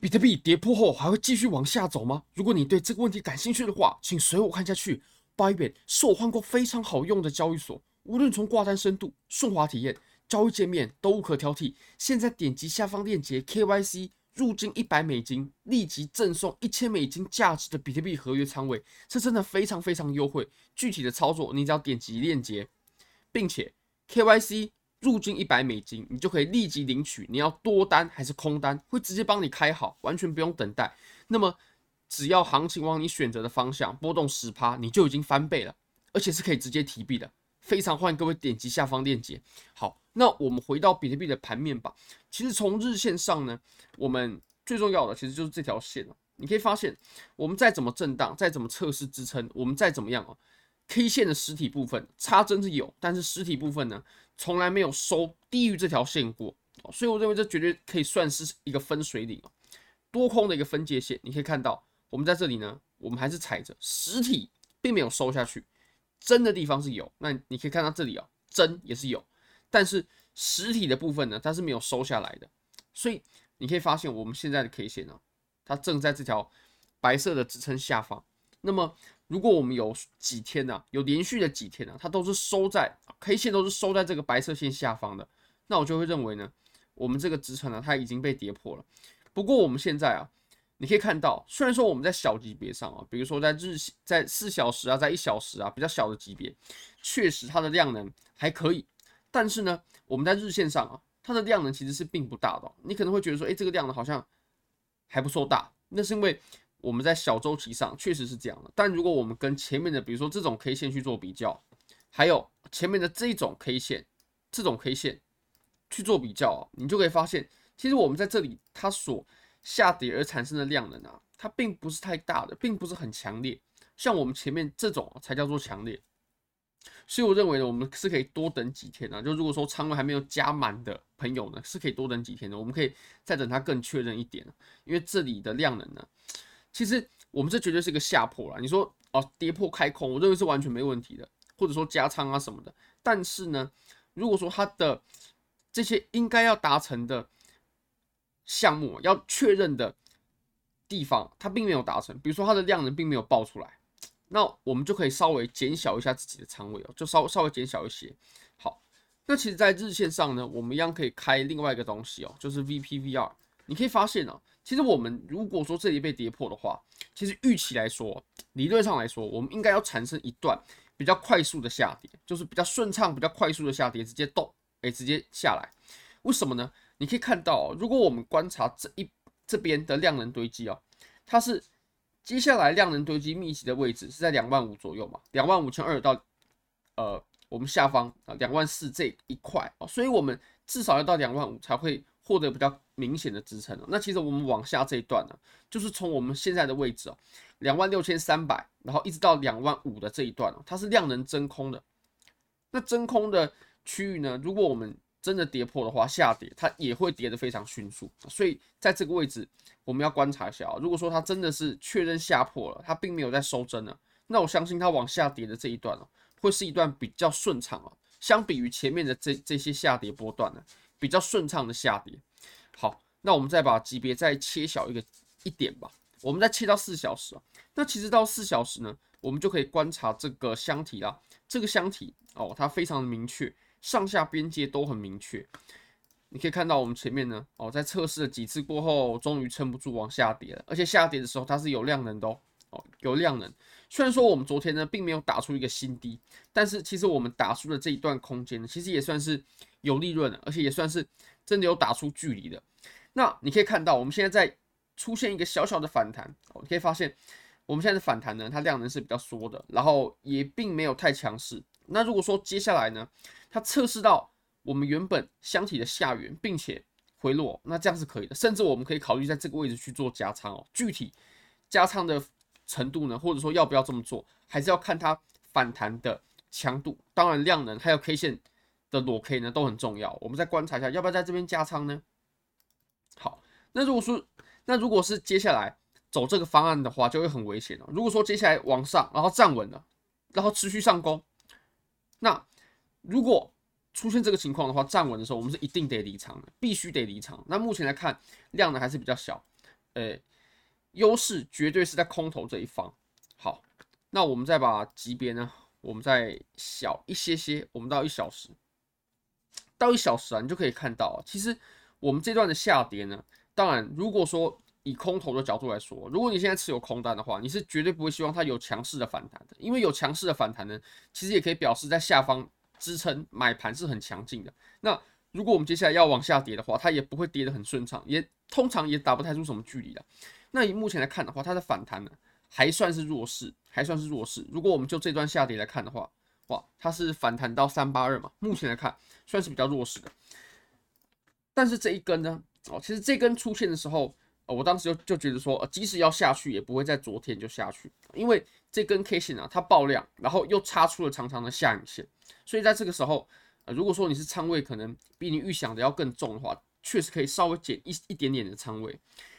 比特币跌破后还会继续往下走吗？如果你对这个问题感兴趣的话，请随我看下去。Bybit 是我换过非常好用的交易所，无论从挂单深度、顺滑体验、交易界面都无可挑剔。现在点击下方链接 KYC 入金一百美金，立即赠送一千美金价值的比特币合约仓位，这真的非常非常优惠。具体的操作，你只要点击链接，并且 KYC 入金一百美金，你就可以立即领取。你要多单还是空单，会直接帮你开好，完全不用等待。那么。只要行情往你选择的方向波动十趴，你就已经翻倍了，而且是可以直接提币的。非常欢迎各位点击下方链接。好，那我们回到比特币的盘面吧。其实从日线上呢，我们最重要的其实就是这条线哦。你可以发现，我们再怎么震荡，再怎么测试支撑，我们再怎么样哦，K 线的实体部分插针是有，但是实体部分呢，从来没有收低于这条线过。所以我认为这绝对可以算是一个分水岭哦，多空的一个分界线。你可以看到。我们在这里呢，我们还是踩着实体，并没有收下去，真的地方是有。那你可以看到这里啊，真也是有，但是实体的部分呢，它是没有收下来的。所以你可以发现，我们现在的 K 线呢，它正在这条白色的支撑下方。那么，如果我们有几天呢，有连续的几天呢，它都是收在 K 线都是收在这个白色线下方的，那我就会认为呢，我们这个支撑呢，它已经被跌破了。不过我们现在啊。你可以看到，虽然说我们在小级别上啊，比如说在日在四小时啊，在一小时啊，比较小的级别，确实它的量能还可以。但是呢，我们在日线上啊，它的量能其实是并不大的。你可能会觉得说，诶，这个量能好像还不错大，那是因为我们在小周期上确实是这样的。但如果我们跟前面的，比如说这种 K 线去做比较，还有前面的这种 K 线，这种 K 线去做比较，你就可以发现，其实我们在这里它所下跌而产生的量能啊，它并不是太大的，并不是很强烈。像我们前面这种才叫做强烈。所以我认为呢，我们是可以多等几天啊。就如果说仓位还没有加满的朋友呢，是可以多等几天的。我们可以再等它更确认一点，因为这里的量能呢，其实我们这绝对是一个下破了。你说哦，跌破开空，我认为是完全没问题的，或者说加仓啊什么的。但是呢，如果说它的这些应该要达成的。项目要确认的地方，它并没有达成，比如说它的量能并没有爆出来，那我们就可以稍微减小一下自己的仓位哦，就稍稍微减小一些。好，那其实，在日线上呢，我们一样可以开另外一个东西哦，就是 VPVR。你可以发现哦，其实我们如果说这里被跌破的话，其实预期来说，理论上来说，我们应该要产生一段比较快速的下跌，就是比较顺畅、比较快速的下跌，直接动，哎，直接下来。为什么呢？你可以看到，如果我们观察这一这边的量能堆积哦，它是接下来量能堆积密集的位置是在两万五左右嘛，两万五千二到呃我们下方啊两万四这一块哦，所以我们至少要到两万五才会获得比较明显的支撑哦。那其实我们往下这一段呢，就是从我们现在的位置哦，两万六千三百，然后一直到两万五的这一段哦，它是量能真空的。那真空的区域呢，如果我们真的跌破的话，下跌它也会跌得非常迅速，所以在这个位置我们要观察一下啊。如果说它真的是确认下破了，它并没有在收针了，那我相信它往下跌的这一段哦，会是一段比较顺畅啊。相比于前面的这这些下跌波段呢，比较顺畅的下跌。好，那我们再把级别再切小一个一点吧，我们再切到四小时啊。那其实到四小时呢，我们就可以观察这个箱体啦。这个箱体哦，它非常的明确。上下边界都很明确，你可以看到我们前面呢，哦，在测试了几次过后，终于撑不住往下跌了，而且下跌的时候它是有量能的哦，哦，有量能。虽然说我们昨天呢并没有打出一个新低，但是其实我们打出的这一段空间呢，其实也算是有利润的，而且也算是真的有打出距离的。那你可以看到我们现在在出现一个小小的反弹，你可以发现我们现在的反弹呢，它量能是比较缩的，然后也并没有太强势。那如果说接下来呢，它测试到我们原本箱体的下缘，并且回落，那这样是可以的，甚至我们可以考虑在这个位置去做加仓哦。具体加仓的程度呢，或者说要不要这么做，还是要看它反弹的强度。当然，量能还有 K 线的裸 K 呢都很重要。我们再观察一下，要不要在这边加仓呢？好，那如果说那如果是接下来走这个方案的话，就会很危险了。如果说接下来往上，然后站稳了，然后持续上攻。那如果出现这个情况的话，站稳的时候，我们是一定得离场的，必须得离场。那目前来看，量呢还是比较小，诶，优势绝对是在空头这一方。好，那我们再把级别呢，我们再小一些些，我们到一小时，到一小时啊，你就可以看到，其实我们这段的下跌呢，当然如果说以空头的角度来说，如果你现在持有空单的话，你是绝对不会希望它有强势的反弹的，因为有强势的反弹呢，其实也可以表示在下方支撑买盘是很强劲的。那如果我们接下来要往下跌的话，它也不会跌得很顺畅，也通常也打不太出什么距离的。那以目前来看的话，它的反弹呢还算是弱势，还算是弱势。如果我们就这段下跌来看的话，哇，它是反弹到三八二嘛，目前来看算是比较弱势的。但是这一根呢，哦，其实这根出现的时候，我当时就就觉得说，即使要下去，也不会在昨天就下去，因为这根 K 线啊，它爆量，然后又插出了长长的下影线，所以在这个时候。呃，如果说你是仓位可能比你预想的要更重的话，确实可以稍微减一一点点的仓位。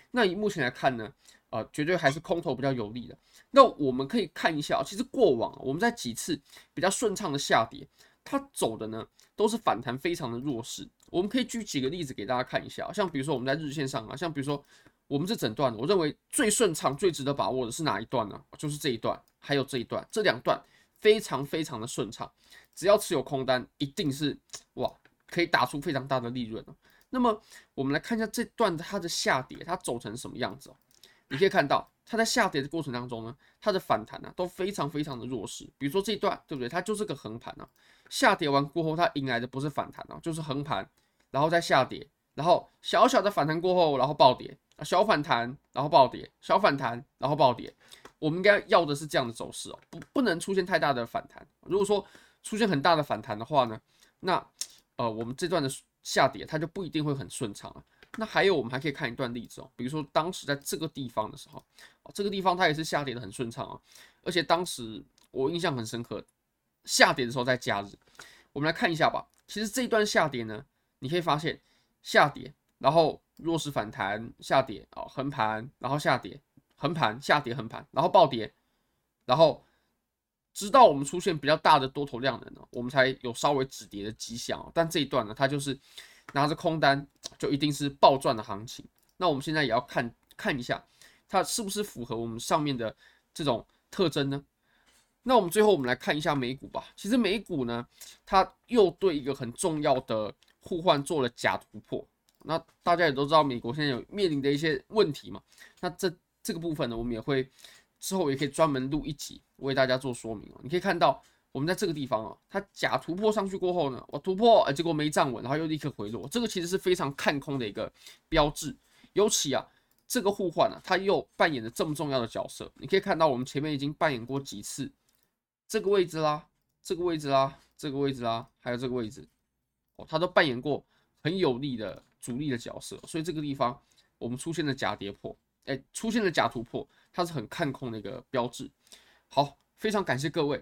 那以目前来看呢，呃，绝对还是空头比较有利的。那我们可以看一下，其实过往我们在几次比较顺畅的下跌，它走的呢都是反弹非常的弱势。我们可以举几个例子给大家看一下，像比如说我们在日线上啊，像比如说我们这整段，我认为最顺畅、最值得把握的是哪一段呢？就是这一段，还有这一段，这两段非常非常的顺畅。只要持有空单，一定是哇，可以打出非常大的利润。那么我们来看一下这段它的下跌，它走成什么样子哦？你可以看到，它在下跌的过程当中呢，它的反弹呢都非常非常的弱势。比如说这一段，对不对？它就是个横盘啊。下跌完过后，它迎来的不是反弹啊，就是横盘，然后再下跌，然后小小的反弹过后，然后暴跌，小反弹，然后暴跌，小反弹，然后暴跌。我们应该要的是这样的走势哦，不不能出现太大的反弹。如果说出现很大的反弹的话呢，那呃，我们这段的下跌它就不一定会很顺畅了。那还有，我们还可以看一段例子哦，比如说当时在这个地方的时候，这个地方它也是下跌的很顺畅啊，而且当时我印象很深刻，下跌的时候在假日。我们来看一下吧。其实这一段下跌呢，你可以发现下跌，然后弱势反弹，下跌啊，横盘，然后下跌，横盘，下跌，横盘，然后暴跌，然后。直到我们出现比较大的多头量能呢，我们才有稍微止跌的迹象哦。但这一段呢，它就是拿着空单，就一定是暴赚的行情。那我们现在也要看看一下，它是不是符合我们上面的这种特征呢？那我们最后我们来看一下美股吧。其实美股呢，它又对一个很重要的互换做了假突破。那大家也都知道，美国现在有面临的一些问题嘛。那这这个部分呢，我们也会。之后也可以专门录一集为大家做说明哦。你可以看到，我们在这个地方啊，它假突破上去过后呢，我突破，哎结果没站稳，然后又立刻回落，这个其实是非常看空的一个标志。尤其啊，这个互换啊，它又扮演了这么重要的角色。你可以看到，我们前面已经扮演过几次这个位置啦，这个位置啦，这个位置啦，还有这个位置哦，它都扮演过很有力的主力的角色。所以这个地方我们出现了假跌破，哎，出现了假突破。它是很看空的一个标志。好，非常感谢各位，